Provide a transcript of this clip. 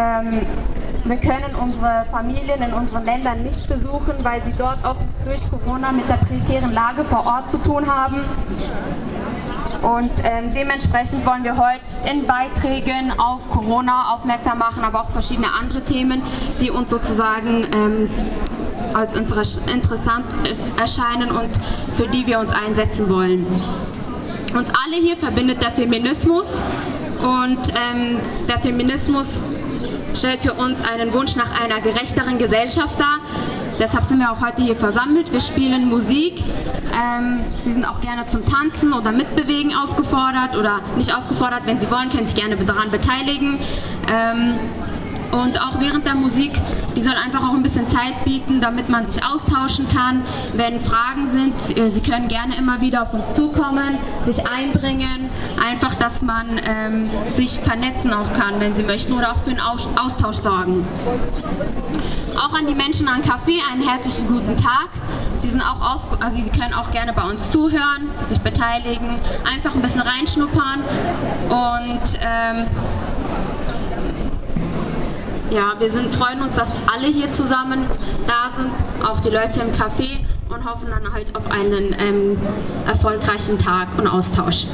Ähm, wir können unsere Familien in unseren Ländern nicht besuchen, weil sie dort auch durch Corona mit der prekären Lage vor Ort zu tun haben. Und ähm, dementsprechend wollen wir heute in Beiträgen auf Corona aufmerksam machen, aber auch verschiedene andere Themen, die uns sozusagen ähm, als interessant erscheinen und für die wir uns einsetzen wollen. Uns alle hier verbindet der Feminismus und ähm, der Feminismus stellt für uns einen Wunsch nach einer gerechteren Gesellschaft dar. Deshalb sind wir auch heute hier versammelt. Wir spielen Musik. Ähm, Sie sind auch gerne zum Tanzen oder Mitbewegen aufgefordert oder nicht aufgefordert. Wenn Sie wollen, können Sie sich gerne daran beteiligen. Ähm, und auch während der Musik, die soll einfach auch ein bisschen Zeit bieten, damit man sich austauschen kann. Wenn Fragen sind, äh, Sie können gerne immer wieder auf uns zukommen, sich einbringen, einfach, dass man ähm, sich vernetzen auch kann, wenn Sie möchten, oder auch für einen Austausch sorgen. Auch an die Menschen am Café einen herzlichen guten Tag. Sie, sind auch auf, also Sie können auch gerne bei uns zuhören, sich beteiligen, einfach ein bisschen reinschnuppern und ähm, ja, wir sind, freuen uns, dass alle hier zusammen da sind, auch die Leute im Café und hoffen dann halt auf einen ähm, erfolgreichen Tag und Austausch.